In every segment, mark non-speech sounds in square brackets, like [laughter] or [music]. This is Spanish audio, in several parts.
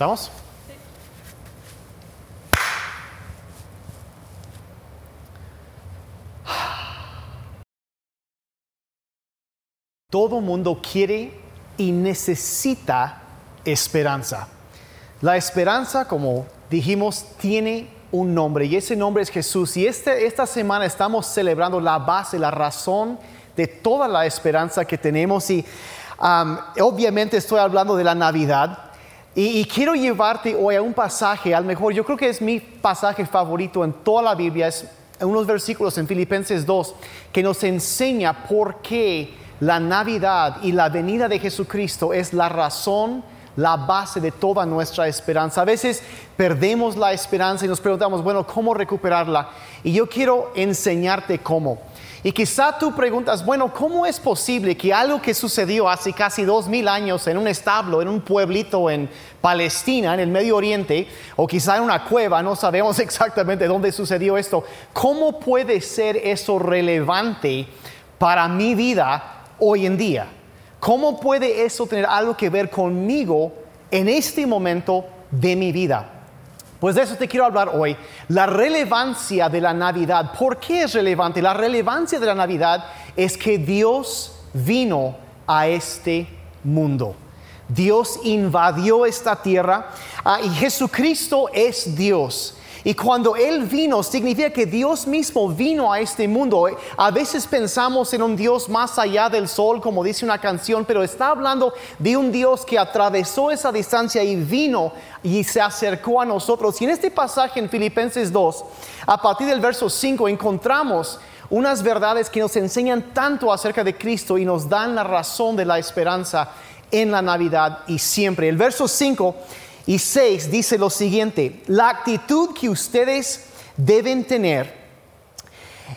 ¿Estamos? Todo mundo quiere y necesita esperanza. La esperanza, como dijimos, tiene un nombre y ese nombre es Jesús. Y este, esta semana estamos celebrando la base, la razón de toda la esperanza que tenemos. Y um, obviamente estoy hablando de la Navidad. Y, quiero llevarte hoy a un pasaje, al mejor, yo creo que es mi pasaje favorito en toda la Biblia, es unos versículos en Filipenses 2 que nos enseña por qué la Navidad y la venida de Jesucristo es la razón, la base de toda nuestra esperanza. A veces perdemos la esperanza y nos preguntamos, bueno, ¿cómo recuperarla? Y yo quiero enseñarte cómo. Y quizá tú preguntas, bueno, ¿cómo es posible que algo que sucedió hace casi dos mil años en un establo, en un pueblito en Palestina, en el Medio Oriente, o quizá en una cueva, no sabemos [laughs] exactamente dónde sucedió esto, ¿cómo puede ser eso relevante para mi vida hoy en día. ¿Cómo puede eso tener algo que ver conmigo en este momento de mi vida? Pues de eso te quiero hablar hoy. La relevancia de la Navidad. ¿Por qué es relevante? La relevancia de la Navidad es que Dios vino a este mundo. Dios invadió esta tierra ah, y Jesucristo es Dios. Y cuando Él vino, significa que Dios mismo vino a este mundo. A veces pensamos en un Dios más allá del sol, como dice una canción, pero está hablando de un Dios que atravesó esa distancia y vino y se acercó a nosotros. Y en este pasaje en Filipenses 2, a partir del verso 5, encontramos unas verdades que nos enseñan tanto acerca de Cristo y nos dan la razón de la esperanza en la Navidad y siempre. El verso 5 y 6 dice lo siguiente, la actitud que ustedes deben tener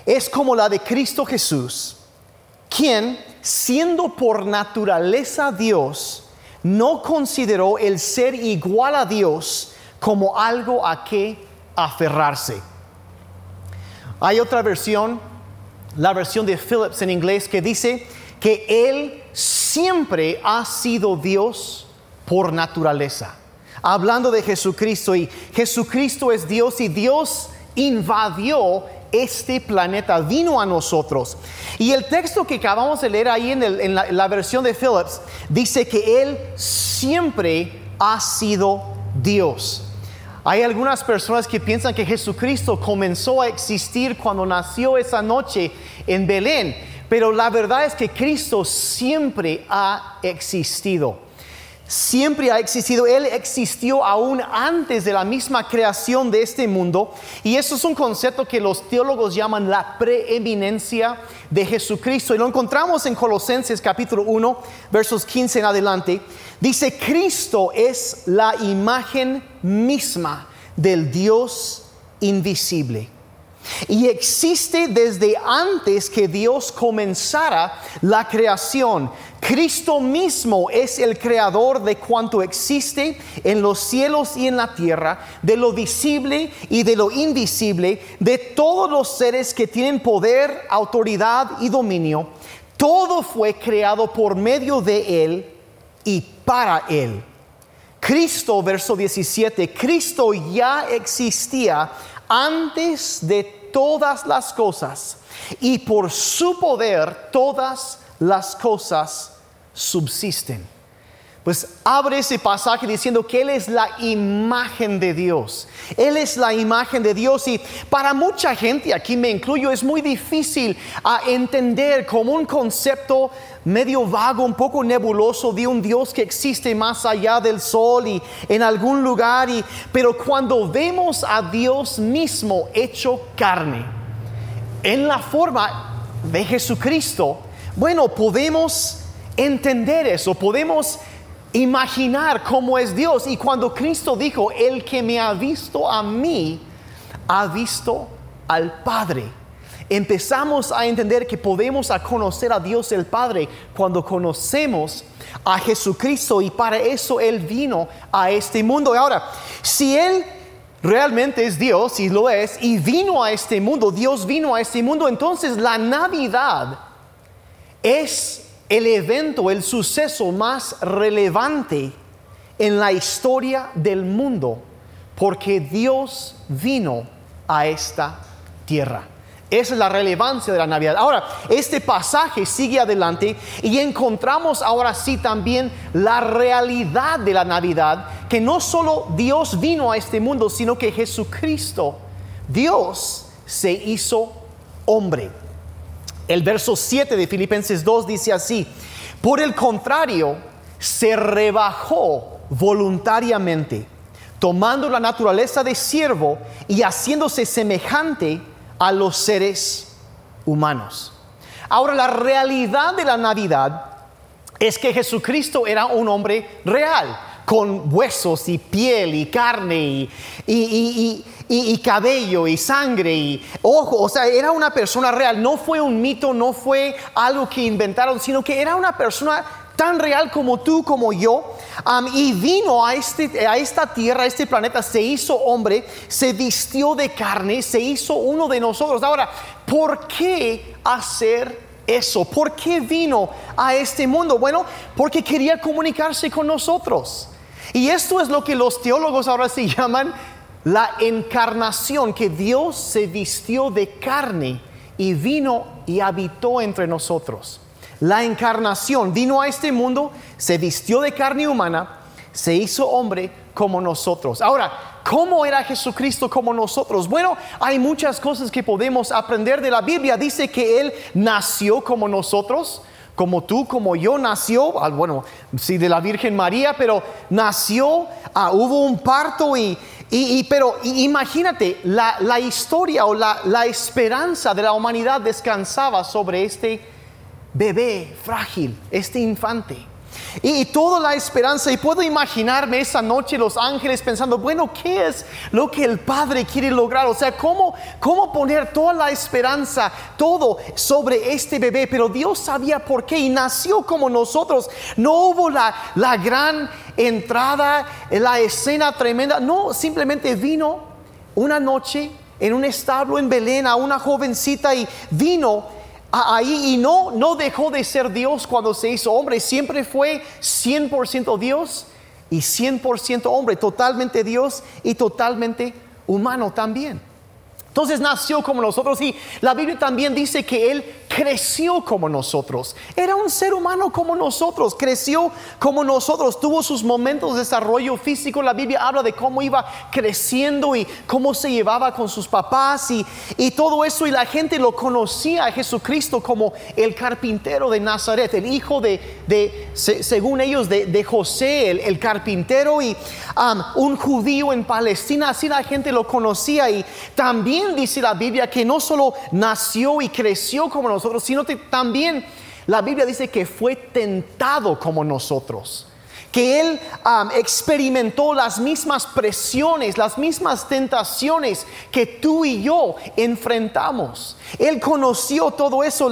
es como la de Cristo Jesús, quien, siendo por naturaleza Dios, no consideró el ser igual a Dios como algo a que aferrarse. Hay otra versión, la versión de Phillips en inglés, que dice que Él siempre ha sido Dios por naturaleza hablando de Jesucristo y Jesucristo es Dios y Dios invadió este planeta, vino a nosotros. Y el texto que acabamos de leer ahí en, la, la versión de Phillips dice que Él siempre ha sido Dios. Hay algunas personas que piensan que Jesucristo comenzó a existir cuando nació esa noche en Belén, pero la verdad es que Cristo siempre ha existido siempre ha existido. Él existió aún antes de la misma creación de este mundo. Y eso es un concepto que los teólogos llaman la preeminencia de Jesucristo. Y lo encontramos en Colosenses capítulo 1, versos 15 en adelante. Dice, Cristo es la imagen misma del Dios invisible y existe desde antes que Dios comenzara la creación. Cristo mismo es el creador de cuanto existe en los cielos y en la tierra, de lo visible y de lo invisible, de todos los seres que tienen poder, autoridad y dominio. Todo fue creado por medio de Él y para Él. Cristo, verso 17, Cristo ya existía antes de todas las cosas y por su poder todas las cosas subsisten. Pues abre ese pasaje diciendo que Él es la imagen de Dios. Él es la imagen de Dios y para mucha gente, aquí me incluyo, es muy difícil a entender como un concepto medio vago, un poco nebuloso de un Dios que existe más allá del sol y en algún lugar. Y, pero cuando vemos a Dios mismo hecho carne, en la forma de Jesucristo, bueno, podemos entender eso, podemos imaginar cómo es Dios. Y cuando Cristo dijo, el que me ha visto a mí, ha visto al Padre. Empezamos a entender que podemos conocer a Dios el Padre cuando conocemos a Jesucristo y para eso Él vino a este mundo. Ahora, si Él realmente es Dios y lo es y vino a este mundo, Dios vino a este mundo, entonces la Navidad es el evento, el suceso más relevante en la historia del mundo porque Dios vino a esta tierra. Esa es la relevancia de la Navidad. Ahora, este pasaje sigue adelante y encontramos ahora sí también la realidad de la Navidad, que no solo Dios vino a este mundo, sino que Jesucristo, Dios, se hizo hombre. El verso 7 de Filipenses 2 dice así, por el contrario, se rebajó voluntariamente, tomando la naturaleza de siervo y haciéndose semejante a los seres humanos. Ahora, la realidad de la Navidad es que Jesucristo era un hombre real, con huesos y piel y carne y, cabello y sangre y ojo, o sea, era una persona real, no fue un mito, no fue algo que inventaron, sino que era una persona tan real como tú, como yo, y vino a, este, a esta tierra, a este planeta, se hizo hombre, se vistió de carne, se hizo uno de nosotros. Ahora, ¿por qué hacer eso? ¿Por qué vino a este mundo? Bueno, porque quería comunicarse con nosotros. Y esto es lo que los teólogos ahora se llaman la encarnación, que Dios se vistió de carne y vino y habitó entre nosotros la encarnación, vino a este mundo, se vistió de carne humana, se hizo hombre como nosotros. Ahora, ¿cómo era Jesucristo como nosotros? Bueno, hay muchas cosas que podemos aprender de la Biblia. Dice que Él nació como nosotros, como tú, como yo, nació, ah, bueno, sí, de la Virgen María, pero nació, ah, hubo un parto y, y, pero imagínate, la, historia o la, la esperanza de la humanidad descansaba sobre este bebé frágil, este infante. Y, toda la esperanza, y puedo imaginarme esa noche los ángeles pensando, bueno, ¿qué es lo que el Padre quiere lograr? O sea, ¿cómo, cómo poner toda la esperanza, todo sobre este bebé? Pero Dios sabía por qué y nació como nosotros. No hubo la, la gran entrada, la escena tremenda. No, simplemente vino una noche en un establo en Belén a una jovencita y vino ahí y no, no dejó de ser Dios cuando se hizo hombre, siempre fue 100% Dios y 100% hombre, totalmente Dios y totalmente humano también. Entonces nació como nosotros y la Biblia también dice que Él creció como nosotros. Era un ser humano como nosotros, creció como nosotros, tuvo sus momentos de desarrollo físico. La Biblia habla de cómo iba creciendo y cómo se llevaba con sus papás y, y todo eso. Y la gente lo conocía a Jesucristo como el carpintero de Nazaret, el hijo de, de según ellos, de, José, el, carpintero y um, un judío en Palestina. Así la gente lo conocía y también dice la Biblia que no solo nació y creció como nosotros, sino que también la Biblia dice que fue tentado como nosotros que él experimentó las mismas presiones, las mismas tentaciones que tú y yo enfrentamos. Él conoció todo eso,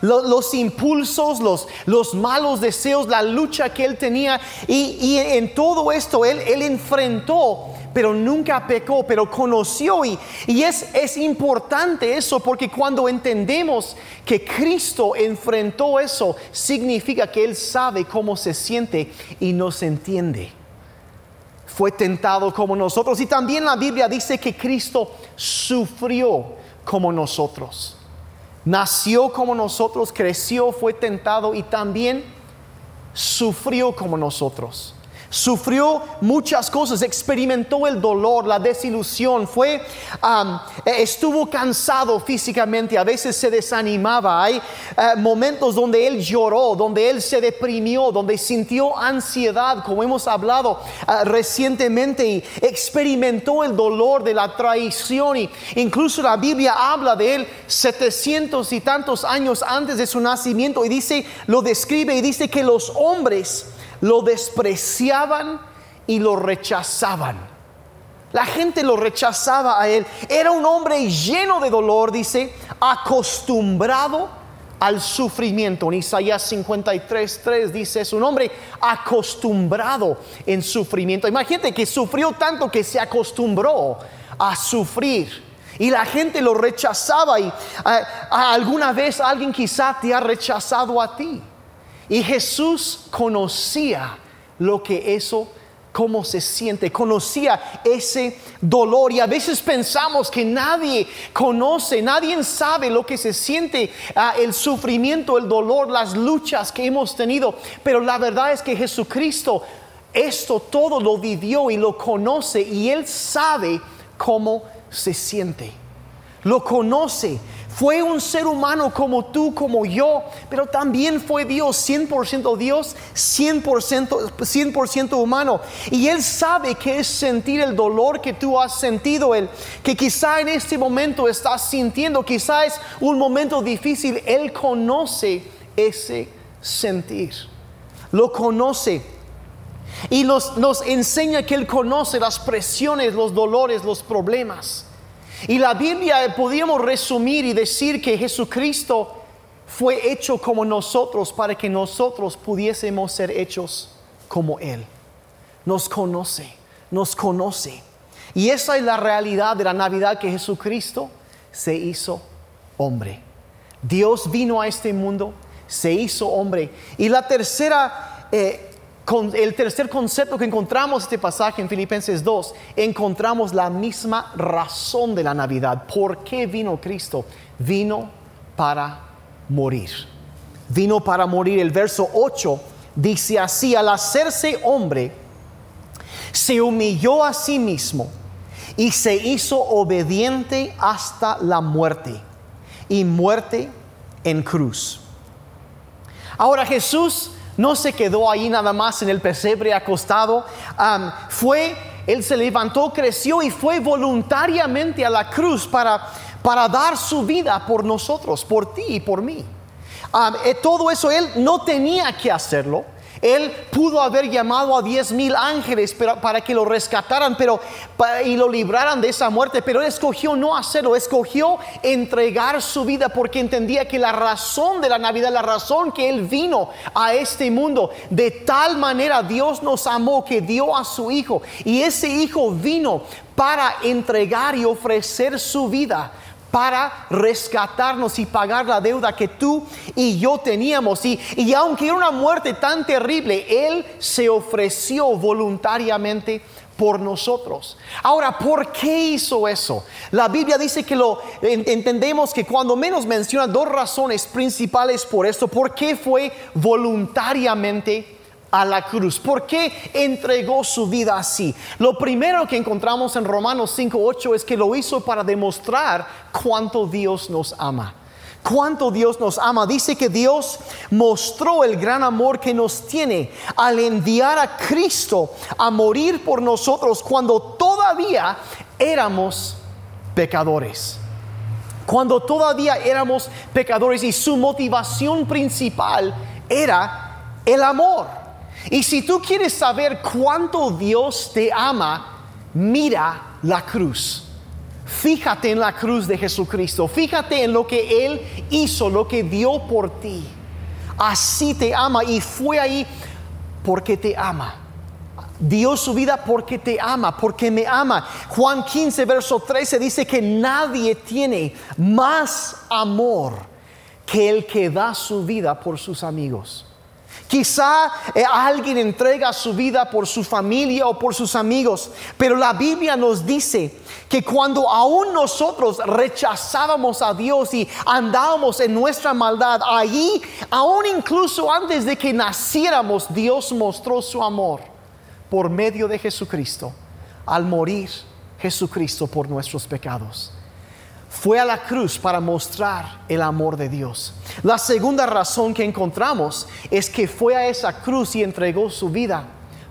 los, impulsos, los, los, malos deseos, la lucha que él tenía y, en todo esto él, él enfrentó pero nunca pecó, pero conoció. Y, y es, es importante eso porque cuando entendemos que Cristo enfrentó eso, significa que Él sabe cómo se siente y nos entiende. Fue tentado como nosotros. Y también la Biblia dice que Cristo sufrió como nosotros. Nació como nosotros, creció, fue tentado y también sufrió como nosotros sufrió muchas cosas, experimentó el dolor, la desilusión, fue, e, estuvo cansado físicamente, a veces se desanimaba. Hay eh, momentos donde él lloró, donde él se deprimió, donde sintió ansiedad, como hemos hablado eh, recientemente, y experimentó el dolor de la traición. Y incluso la Biblia habla de él 700 y tantos años antes de su nacimiento y dice, lo describe y dice que los hombres lo despreciaban y lo rechazaban. La gente lo rechazaba a él. Era un hombre lleno de dolor, dice, acostumbrado al sufrimiento. En Isaías 53, 3 dice, es un hombre acostumbrado en sufrimiento. Imagínate que sufrió tanto que se acostumbró a sufrir. Y la gente lo rechazaba y alguna vez alguien quizá te ha rechazado a ti. Y Jesús conocía lo que eso cómo se siente, conocía ese dolor. Y a veces pensamos que nadie conoce, nadie sabe lo que se siente, ah, el sufrimiento, el dolor, las luchas que hemos tenido, pero la verdad es que Jesucristo esto todo lo vivió y lo conoce y él sabe cómo se siente. Lo conoce, fue un ser humano como tú, como yo, pero también fue Dios, 100% Dios, 100%, 100 humano. Y Él sabe que es sentir el dolor que tú has sentido, el, que quizá en este momento estás sintiendo, quizá es un momento difícil. Él conoce ese sentir, lo conoce. Y nos enseña que Él conoce las presiones, los dolores, los problemas. Y la Biblia podríamos resumir y decir que Jesucristo fue hecho como nosotros para que nosotros pudiésemos ser hechos como Él. Nos conoce, nos conoce. Y esa es la realidad de la Navidad que Jesucristo se hizo hombre. Dios vino a este mundo, se hizo hombre. Y la tercera eh, con el tercer concepto que encontramos en este pasaje en Filipenses 2, encontramos la misma razón de la Navidad. ¿Por qué vino Cristo? Vino para morir. Vino para morir. El verso 8 dice así, al hacerse hombre, se humilló a sí mismo y se hizo obediente hasta la muerte y muerte en cruz. Ahora Jesús no se quedó ahí nada más en el pesebre acostado. fue, él se levantó, creció y fue voluntariamente a la cruz para, para dar su vida por nosotros, por ti y por mí. Eh, todo eso él no tenía que hacerlo. Él pudo haber llamado a diez mil ángeles para que lo rescataran pero, y lo libraran de esa muerte, pero él escogió no hacerlo, escogió entregar su vida porque entendía que la razón de la Navidad, la razón que él vino a este mundo, de tal manera Dios nos amó que dio a su Hijo. Y ese Hijo vino para entregar y ofrecer su vida para rescatarnos y pagar la deuda que tú y yo teníamos. Y, y aunque era una muerte tan terrible, Él se ofreció voluntariamente por nosotros. Ahora, ¿por qué hizo eso? La Biblia dice que lo entendemos que cuando menos menciona dos razones principales por esto. ¿Por qué fue voluntariamente a la cruz. ¿Por qué entregó su vida así? Lo primero que encontramos en Romanos 5.8 es que lo hizo para demostrar cuánto Dios nos ama. Cuánto Dios nos ama. Dice que Dios mostró el gran amor que nos tiene al enviar a Cristo a morir por nosotros cuando todavía éramos pecadores cuando todavía éramos pecadores y su motivación principal era el amor. Y si tú quieres saber cuánto Dios te ama, mira la cruz. Fíjate en la cruz de Jesucristo. Fíjate en lo que Él hizo, lo que dio por ti. Así te ama y fue ahí porque te ama. Dio su vida porque te ama, porque me ama. Juan 15, verso 13 dice que nadie tiene más amor que el que da su vida por sus amigos. Quizá eh, alguien entrega su vida por su familia o por sus amigos, pero la Biblia nos dice que cuando aún nosotros rechazábamos a Dios y andábamos en nuestra maldad, allí, aún incluso antes de que naciéramos, Dios mostró su amor por medio de Jesucristo, al morir Jesucristo por nuestros pecados fue a la cruz para mostrar el amor de Dios. La segunda razón que encontramos es que fue a esa cruz y entregó su vida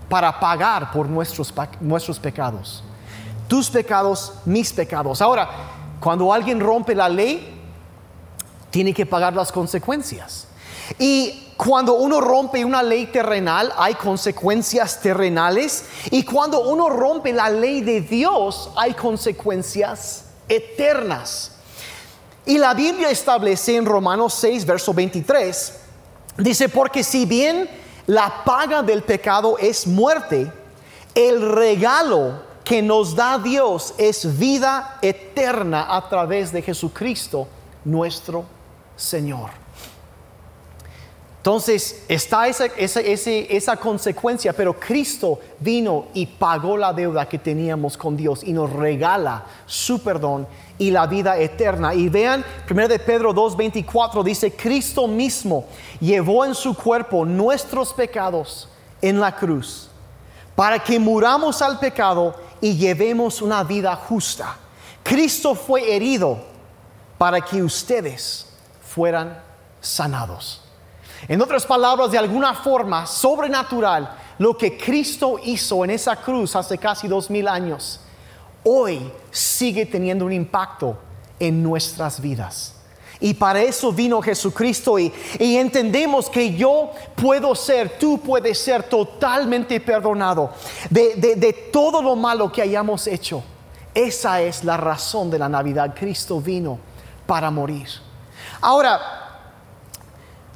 para pagar por nuestros, nuestros pecados. Tus pecados, mis pecados. Ahora, cuando alguien rompe la ley, tiene que pagar las consecuencias. Y cuando uno rompe una ley terrenal, hay consecuencias terrenales. Y cuando uno rompe la ley de Dios, hay consecuencias eternas. Y la Biblia establece en Romanos 6, verso 23, dice, porque si bien la paga del pecado es muerte, el regalo que nos da Dios es vida eterna a través de Jesucristo, nuestro Señor. Entonces está esa, esa, esa, consecuencia, pero Cristo vino y pagó la deuda que teníamos con Dios y nos regala su perdón y la vida eterna. Y vean, 1 de Pedro 2.24 dice, Cristo mismo llevó en su cuerpo nuestros pecados en la cruz, para que muramos al pecado y llevemos una vida justa. Cristo fue herido para que ustedes fueran sanados. En otras palabras, de alguna forma sobrenatural, lo que Cristo hizo en esa cruz hace casi dos mil años, hoy sigue teniendo un impacto en nuestras vidas. Y para eso vino Jesucristo y, entendemos que yo puedo ser, tú puedes ser totalmente perdonado de, de todo lo malo que hayamos hecho. Esa es la razón de la Navidad. Cristo vino para morir. Ahora,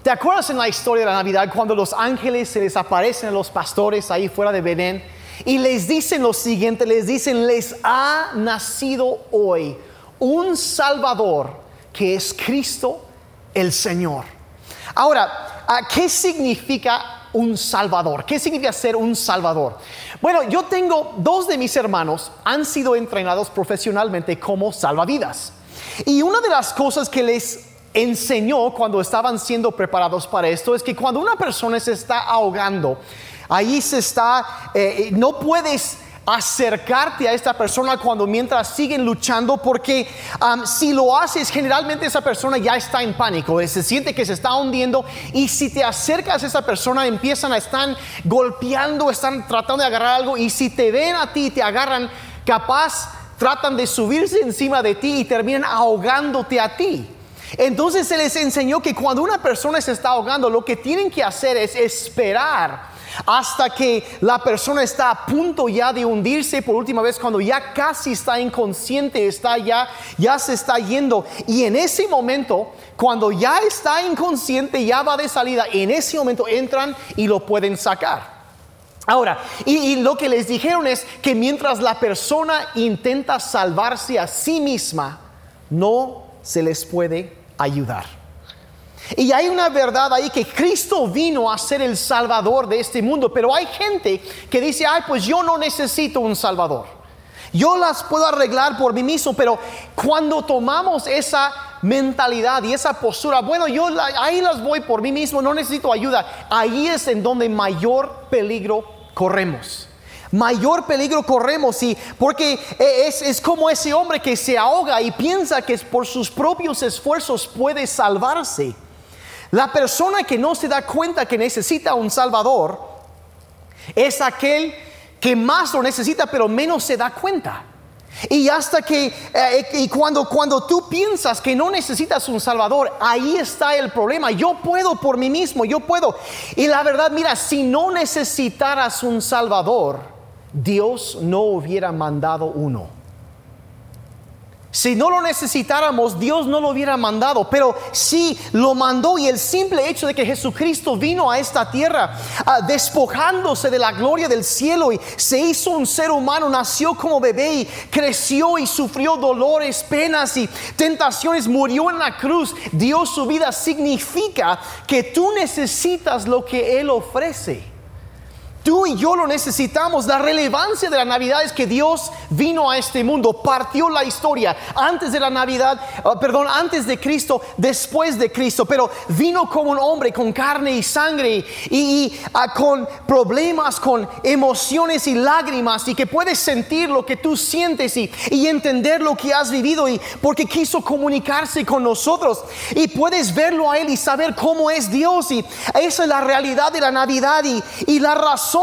¿Te acuerdas en la historia de la Navidad cuando los ángeles se les aparecen a los pastores ahí fuera de Belén y les dicen lo siguiente, les dicen, les ha nacido hoy un Salvador que es Cristo el Señor. Ahora, ¿qué significa un Salvador? ¿Qué significa ser un Salvador? Bueno, yo tengo dos de mis hermanos, han sido entrenados profesionalmente como salvavidas. Y una de las cosas que les enseñó cuando estaban siendo preparados para esto es que cuando una persona se está ahogando, ahí se está, eh, no puedes acercarte a esta persona cuando mientras siguen luchando porque si lo haces generalmente esa persona ya está en pánico se siente que se está hundiendo y si te acercas a esa persona empiezan a estar golpeando están tratando de agarrar algo y si te ven a ti te agarran capaz tratan de subirse encima de ti y terminan ahogándote a ti entonces se les enseñó que cuando una persona se está ahogando, lo que tienen que hacer es esperar hasta que la persona está a punto ya de hundirse por última vez, cuando ya casi está inconsciente, está ya, ya se está yendo. Y en ese momento, cuando ya está inconsciente, ya va de salida, en ese momento entran y lo pueden sacar. Ahora, y, y, lo que les dijeron es que mientras la persona intenta salvarse a sí misma, no se les puede ayudar. Y hay una verdad ahí que Cristo vino a ser el Salvador de este mundo, pero hay gente que dice, ay, pues yo no necesito un Salvador. Yo las puedo arreglar por mí mismo, pero cuando tomamos esa mentalidad y esa postura, bueno, yo ahí las voy por mí mismo, no necesito ayuda, ahí es en donde mayor peligro corremos mayor peligro corremos y porque e, es, es, como ese hombre que se ahoga y piensa que por sus propios esfuerzos puede salvarse. La persona que no se da cuenta que necesita un salvador es aquel que más lo necesita pero menos se da cuenta. Y hasta que, eh, y cuando, cuando tú piensas que no necesitas un Salvador, ahí está el problema. Yo puedo por mí mismo, yo puedo. Y la verdad, mira, si no necesitaras un Salvador, Dios no hubiera mandado uno. Si no lo necesitáramos, Dios no lo hubiera mandado, pero sí lo mandó y el simple hecho de que Jesucristo vino a esta tierra ah, despojándose de la gloria del cielo y se hizo un ser humano, nació como bebé y creció y sufrió dolores, penas y tentaciones, murió en la cruz, dio su vida, significa que tú necesitas lo que Él ofrece. Tú y yo lo necesitamos. La relevancia de la Navidad es que Dios vino a este mundo, partió la historia antes de la Navidad, ah, perdón, antes de Cristo, después de Cristo, pero vino como un hombre con carne y sangre y, ah, con problemas, con emociones y lágrimas y que puedes sentir lo que tú sientes y, y entender lo que has vivido y porque quiso comunicarse con nosotros y puedes verlo a Él y saber cómo es Dios y esa es la realidad de la Navidad y, y la razón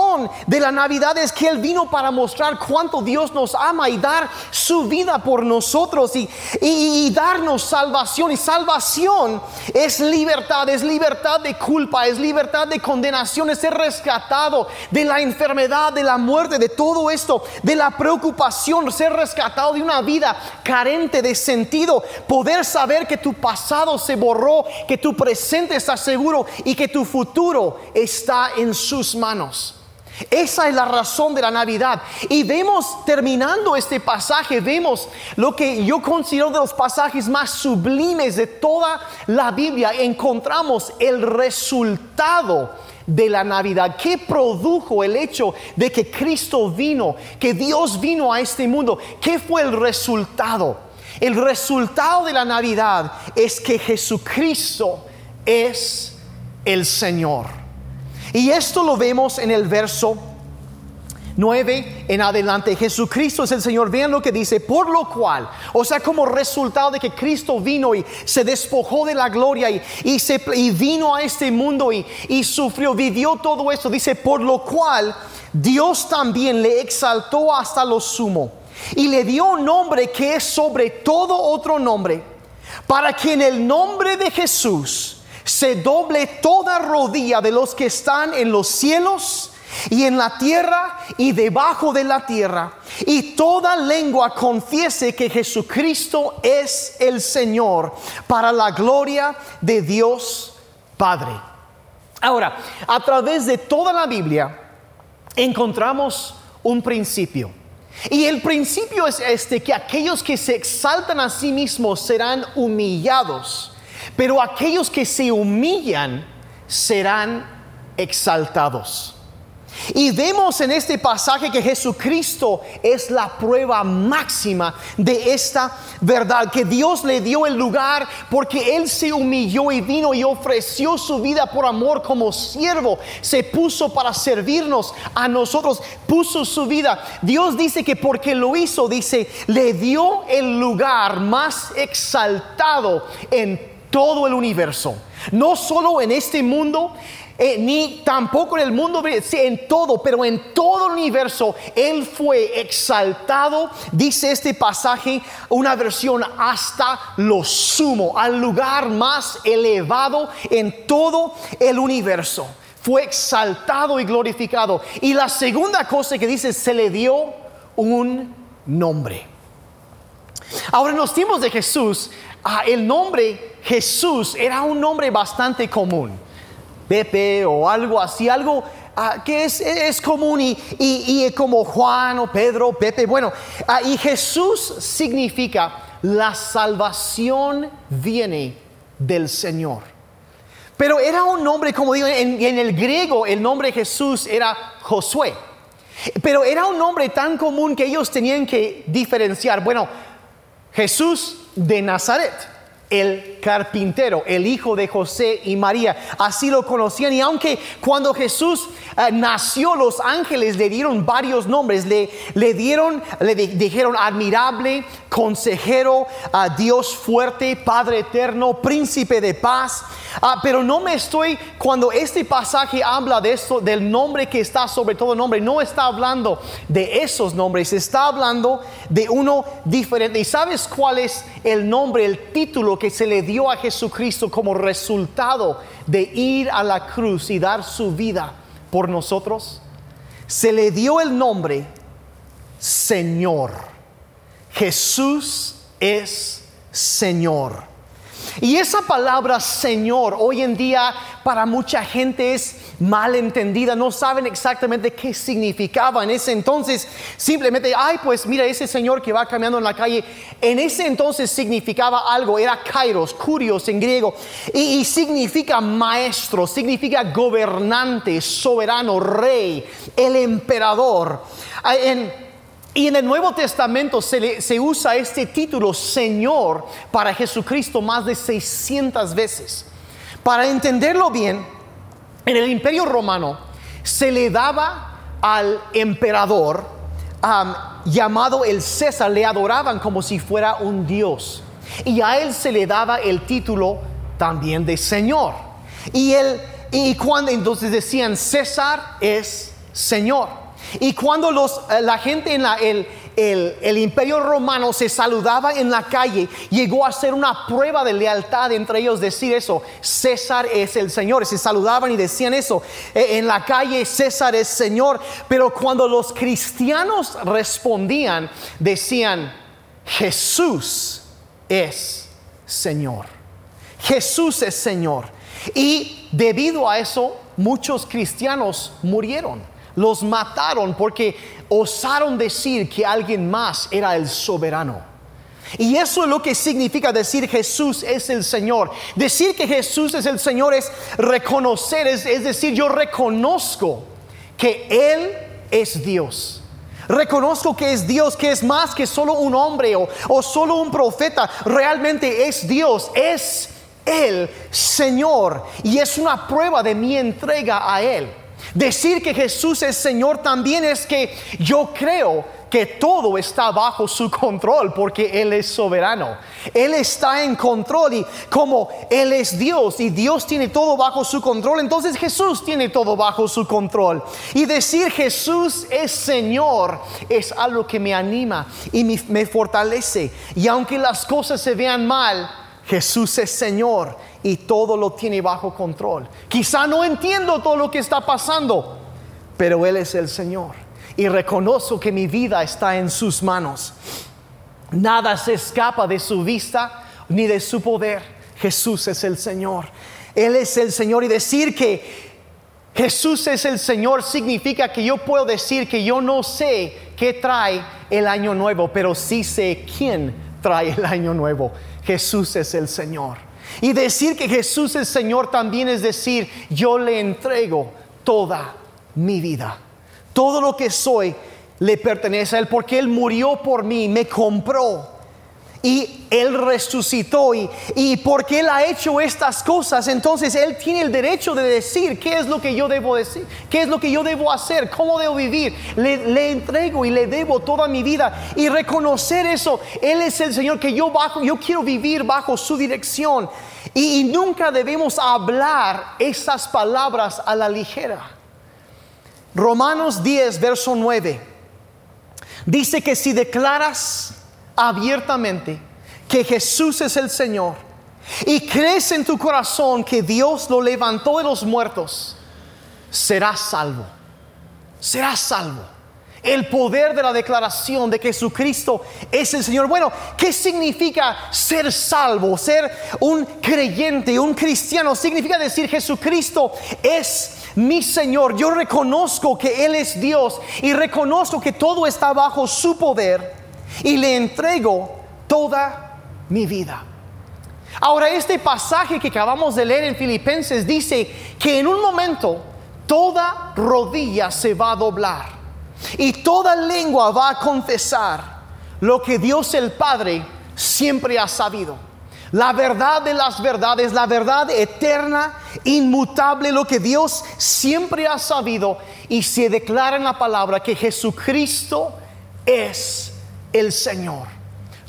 de la Navidad es que Él vino para mostrar cuánto Dios nos ama y dar su vida por nosotros y, darnos salvación. Y salvación es libertad, es libertad de culpa, es libertad de condenación, es ser rescatado de la enfermedad, de la muerte, de todo esto, de la preocupación, ser rescatado de una vida carente de sentido, poder saber que tu pasado se borró, que tu presente está seguro y que tu futuro está en sus manos. Esa es la razón de la Navidad. Y vemos, terminando este pasaje, vemos lo que yo considero de los pasajes más sublimes de toda la Biblia. Encontramos el resultado de la Navidad. ¿Qué produjo el hecho de que Cristo vino, que Dios vino a este mundo? ¿Qué fue el resultado? El resultado de la Navidad es que Jesucristo es el Señor. Y esto lo vemos en el verso 9 en adelante. Jesucristo es el Señor. Vean lo que dice, por lo cual, o sea, como resultado de que Cristo vino y se despojó de la gloria y, se, vino a este mundo y, y sufrió, vivió todo esto. Dice, por lo cual Dios también le exaltó hasta lo sumo y le dio un nombre que es sobre todo otro nombre, para que en el nombre de Jesús se doble toda rodilla de los que están en los cielos y en la tierra y debajo de la tierra, y toda lengua confiese que Jesucristo es el Señor para la gloria de Dios Padre. Ahora, a través de toda la Biblia encontramos un principio. Y el principio es este, que aquellos que se exaltan a sí mismos serán humillados pero aquellos que se humillan serán exaltados. Y vemos en este pasaje que Jesucristo es la prueba máxima de esta verdad, que Dios le dio el lugar porque Él se humilló y vino y ofreció su vida por amor como siervo, se puso para servirnos a nosotros, puso su vida. Dios dice que porque lo hizo, dice, le dio el lugar más exaltado en todo el universo, no solo en este mundo, eh, ni tampoco en el mundo, en todo, pero en todo el universo, Él fue exaltado, dice este pasaje, una versión hasta lo sumo, al lugar más elevado en todo el universo. Fue exaltado y glorificado. Y la segunda cosa que dice, se le dio un nombre. Ahora en los tiempos de Jesús, ah, el nombre Jesús era un nombre bastante común. Pepe o algo así, algo ah, que es, común y, como Juan o Pedro, Pepe. Bueno, ah, y Jesús significa la salvación viene del Señor. Pero era un nombre, como digo, en, en el griego el nombre Jesús era Josué. Pero era un nombre tan común que ellos tenían que diferenciar. Bueno, Jesús de Nazaret el carpintero, el hijo de José y María. Así lo conocían. Y aunque cuando Jesús eh, nació, los ángeles le dieron varios nombres, le, le dieron, le dijeron admirable, consejero, Dios fuerte, Padre eterno, príncipe de paz. Ah, pero no me estoy, cuando este pasaje habla de esto, del nombre que está sobre todo nombre, no está hablando de esos nombres, está hablando de uno diferente. ¿Y sabes cuál es el nombre, el título que se le dio a Jesucristo como resultado de ir a la cruz y dar su vida por nosotros? Se le dio el nombre Señor. Jesús es Señor. Y esa palabra Señor hoy en día para mucha gente es mal entendida, no saben exactamente qué significaba en ese entonces. Simplemente, ay, pues mira ese Señor que va caminando en la calle, en ese entonces significaba algo, era kairos, curios en griego, y, significa maestro, significa gobernante, soberano, rey, el emperador. En, y en el Nuevo Testamento se, usa este título Señor para Jesucristo más de 600 veces. Para entenderlo bien, en el Imperio Romano se le daba al emperador llamado el César, le adoraban como si fuera un dios. Y a él se le daba el título también de Señor. Y, él, y cuando entonces decían César es Señor. Y cuando los, eh, la gente en la, el, el, imperio romano se saludaba en la calle, llegó a ser una prueba de lealtad entre ellos decir eso, César es el Señor. Se saludaban y decían eso eh, en la calle, César es Señor. Pero cuando los cristianos respondían, decían, Jesús es Señor. Jesús es Señor. Y debido a eso, muchos cristianos murieron los mataron porque osaron decir que alguien más era el soberano. Y eso es lo que significa decir Jesús es el Señor. Decir que Jesús es el Señor es reconocer, es, decir, yo reconozco que Él es Dios. Reconozco que es Dios, que es más que solo un hombre o, o solo un profeta. Realmente es Dios, es el Señor. Y es una prueba de mi entrega a Él. Decir que Jesús es Señor también es que yo creo que todo está bajo su control porque Él es soberano. Él está en control y como Él es Dios y Dios tiene todo bajo su control, entonces Jesús tiene todo bajo su control. Y decir Jesús es Señor es algo que me anima y me, fortalece. Y aunque las cosas se vean mal, Jesús es Señor y todo lo tiene bajo control. Quizá no entiendo todo lo que está pasando, pero Él es el Señor. Y reconozco que mi vida está en sus manos. Nada se escapa de su vista ni de su poder. Jesús es el Señor. Él es el Señor y decir que Jesús es el Señor significa que yo puedo decir que yo no sé qué trae el año nuevo, pero sí sé quién trae el año nuevo. Jesús es el Señor. Y decir que Jesús es Señor también es decir, yo le entrego toda mi vida. Todo lo que soy le pertenece a Él porque Él murió por mí, me compró y Él resucitó y, y, porque Él ha hecho estas cosas, entonces Él tiene el derecho de decir qué es lo que yo debo decir, qué es lo que yo debo hacer, cómo debo vivir. Le, entrego y le debo toda mi vida y reconocer eso. Él es el Señor que yo bajo, yo quiero vivir bajo su dirección y, y nunca debemos hablar esas palabras a la ligera. Romanos 10, verso 9, dice que si declaras abiertamente que Jesús es el Señor y crees en tu corazón que Dios lo levantó de los muertos, serás salvo. Serás salvo. El poder de la declaración de que Jesucristo es el Señor. Bueno, ¿qué significa ser salvo? Ser un creyente, un cristiano. Significa decir Jesucristo es mi Señor. Yo reconozco que Él es Dios y reconozco que todo está bajo su poder y le entrego toda mi vida. Ahora, este pasaje que acabamos de leer en Filipenses dice que en un momento toda rodilla se va a doblar y toda lengua va a confesar lo que Dios el Padre siempre ha sabido. La verdad de las verdades, la verdad eterna, inmutable, lo que Dios siempre ha sabido y se declara en la palabra que Jesucristo es el Señor.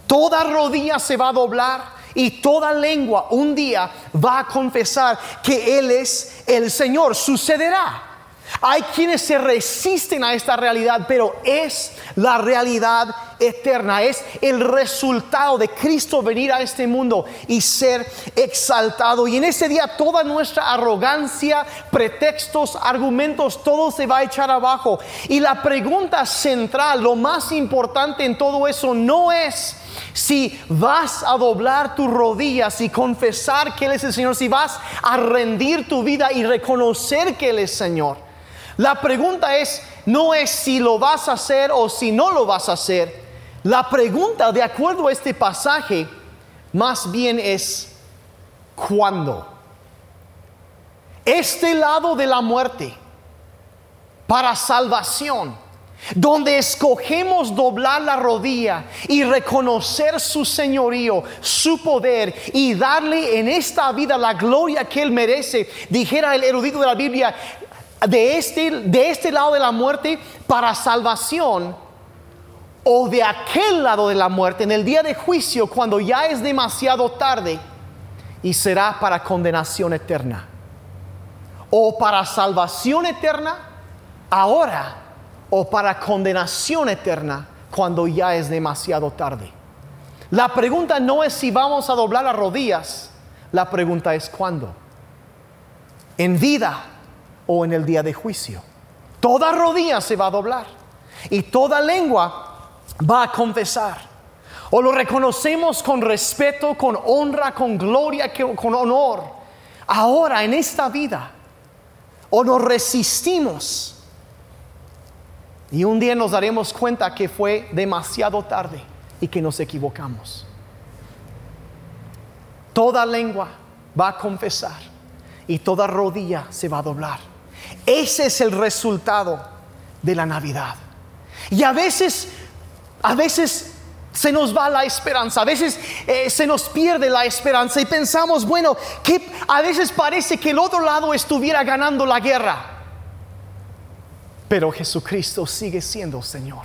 Toda rodilla se va a doblar y toda lengua un día va a confesar que Él es el Señor. Sucederá. Hay quienes se resisten a esta realidad, pero es la realidad eterna, es el resultado de Cristo venir a este mundo y ser exaltado. Y en ese día toda nuestra arrogancia, pretextos, argumentos, todo se va a echar abajo. Y la pregunta central, lo más importante en todo eso, no es si vas a doblar tus rodillas y confesar que Él es el Señor, si vas a rendir tu vida y reconocer que Él es Señor. La pregunta es, no es si lo vas a hacer o si no lo vas a hacer. La pregunta, de acuerdo a este pasaje, más bien es, ¿cuándo? Este lado de la muerte, para salvación, donde escogemos doblar la rodilla y reconocer su señorío, su poder y darle en esta vida la gloria que Él merece, dijera el erudito de la Biblia, de este, de este lado de la muerte para salvación o de aquel lado de la muerte en el día de juicio cuando ya es demasiado tarde y será para condenación eterna o para salvación eterna ahora o para condenación eterna cuando ya es demasiado tarde. La pregunta no es si vamos a doblar las rodillas, la pregunta es cuándo. En vida o en el día de juicio. Toda rodilla se va a doblar y toda lengua va a confesar. O lo reconocemos con respeto, con honra, con gloria, con honor. Ahora en esta vida. O nos resistimos Y un día nos daremos cuenta que fue demasiado tarde y que nos equivocamos. Toda lengua va a confesar y toda rodilla se va a doblar. Ese es el resultado de la Navidad. Y a veces, a veces se nos va la esperanza, a veces eh, se nos pierde la esperanza y pensamos, bueno, que a veces parece que el otro lado estuviera ganando la guerra. Pero Jesucristo sigue siendo Señor.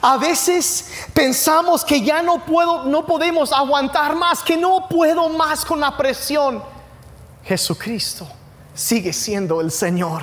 A veces pensamos que ya no puedo, no podemos aguantar más, que no puedo más con la presión. Jesucristo sigue siendo el Señor.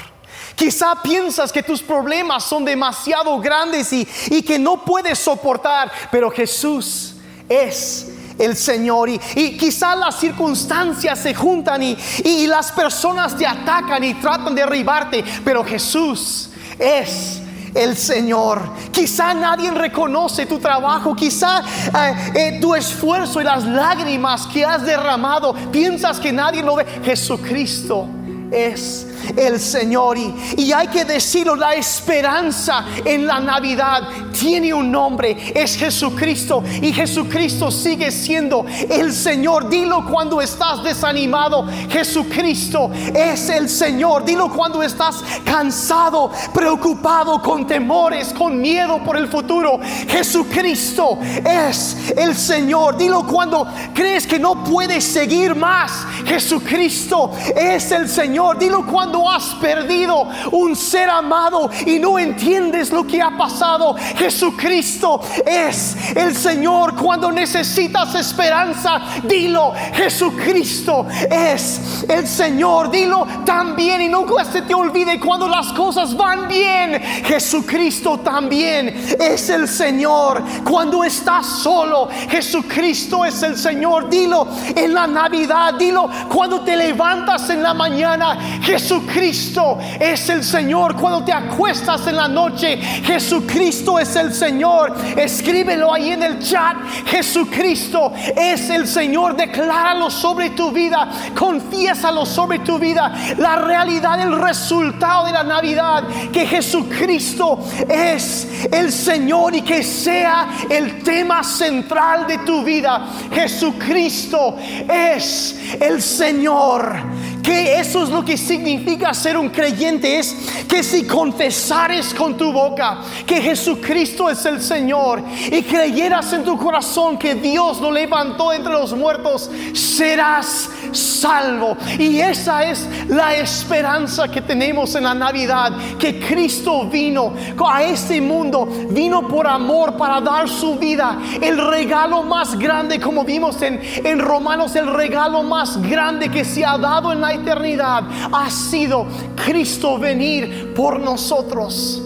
Quizá piensas que tus problemas son demasiado grandes y, y que no puedes soportar, pero Jesús es el Señor. Y, y, quizá las circunstancias se juntan y, y, las personas te atacan y tratan de derribarte, pero Jesús es el Señor. Quizá nadie reconoce tu trabajo, quizá eh, eh, tu esfuerzo y las lágrimas que has derramado, piensas que nadie lo ve. Jesucristo es el Señor. Y, hay que decirlo, la esperanza en la Navidad tiene un nombre, es Jesucristo. Y Jesucristo sigue siendo el Señor. Dilo cuando estás desanimado, Jesucristo es el Señor. Dilo cuando estás cansado, preocupado, con temores, con miedo por el futuro. Jesucristo es el Señor. Dilo cuando crees que no puedes seguir más. Jesucristo es el Señor. Dilo cuando cuando has perdido un ser amado y no entiendes lo que ha pasado. Jesucristo es el Señor. Cuando necesitas esperanza, dilo, Jesucristo es el Señor. Dilo también y nunca se te olvide cuando las cosas van bien. Jesucristo también es el Señor. Cuando estás solo, Jesucristo es el Señor. Dilo en la Navidad, dilo cuando te levantas en la mañana. Jesucristo Jesucristo es el Señor. Cuando te acuestas en la noche, Jesucristo es el Señor. Escríbelo ahí en el chat. Jesucristo es el Señor. Decláralo sobre tu vida. Confiésalo sobre tu vida. La realidad, el resultado de la Navidad. Que Jesucristo es el Señor y que sea el tema central de tu vida. Jesucristo es el Señor. Que eso es lo que significa ser un creyente. Es que si confesares con tu boca que Jesucristo es el Señor y creyeras en tu corazón que Dios lo levantó entre los muertos, serás salvo. Y esa es la esperanza que tenemos en la Navidad. Que Cristo vino a este mundo, vino por amor para dar su vida. El regalo más grande, como vimos en, en Romanos, el regalo más grande que se ha dado en la eternidad ha sido Cristo venir por nosotros.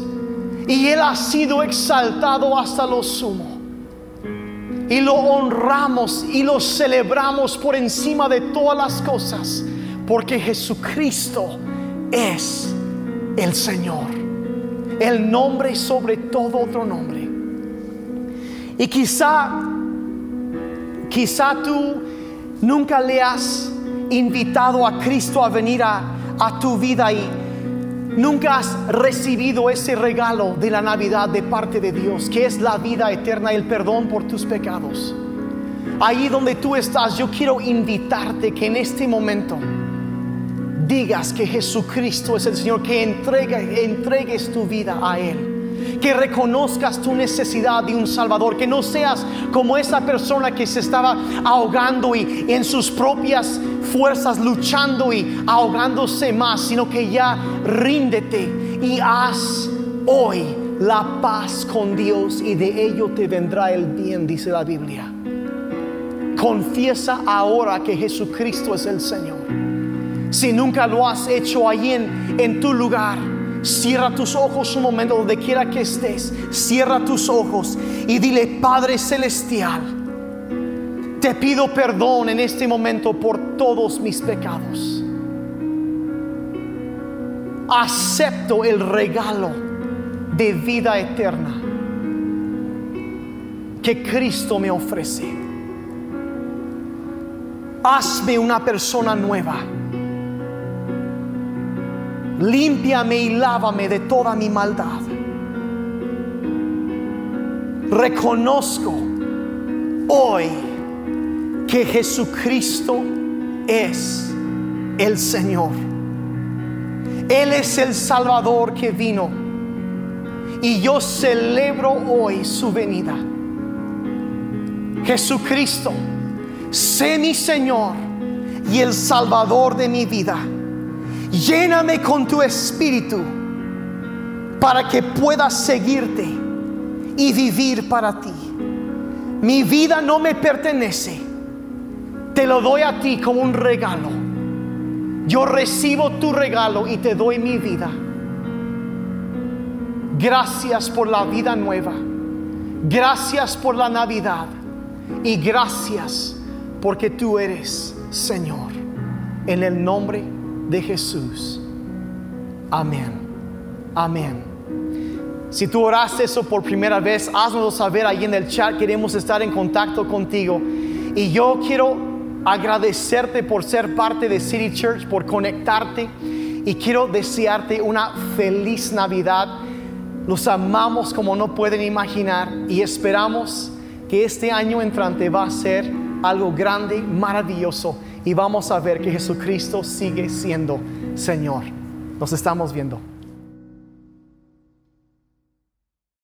Y Él ha sido exaltado hasta lo sumo. Y lo honramos y lo celebramos por encima de todas las cosas. Porque Jesucristo es el Señor. El nombre sobre todo otro nombre. Y quizá, quizá tú nunca le has invitado a Cristo a venir a, tu vida y nunca has recibido ese regalo de la Navidad de parte de Dios, que es la vida eterna y el perdón por tus pecados. Ahí donde tú estás, yo quiero invitarte que en este momento digas que Jesucristo es el Señor, que entregues tu vida a Él que reconozcas tu necesidad de un Salvador, que no seas como esa persona que se estaba ahogando y en sus propias fuerzas luchando y ahogándose más, sino que ya ríndete y haz hoy la paz con Dios y de ello te vendrá el bien, dice la Biblia. Confiesa ahora que Jesucristo es el Señor. Si nunca lo has hecho allí en, en tu lugar, Cierra tus ojos un momento donde quiera que estés. Cierra tus ojos y dile, Padre Celestial, te pido perdón en este momento por todos mis pecados. Acepto el regalo de vida eterna que Cristo me ofrece. Hazme una persona nueva límpiame y lávame de toda mi maldad. reconozco hoy que Jesucristo es el Señor. Él es el Salvador que vino. Y yo celebro hoy su venida. Jesucristo, sé mi Señor y el Salvador de mi vida. Lléname con tu espíritu para que pueda seguirte y vivir para ti. Mi vida no me pertenece. Te lo doy a ti como un regalo. Yo recibo tu regalo y te doy mi vida. Gracias por la vida nueva. Gracias por la Navidad. Y gracias porque tú eres Señor. En el nombre de Jesús. Amén. Amén. Si tú oraste eso por primera vez, haznoslo saber ahí en el chat. Queremos estar en contacto contigo. Y yo quiero agradecerte por ser parte de City Church, por conectarte. Y quiero desearte una feliz Navidad. Los amamos como no pueden imaginar y esperamos que este año entrante va a ser algo grande, maravilloso y vamos a ver que Jesucristo sigue siendo Señor. Nos estamos viendo.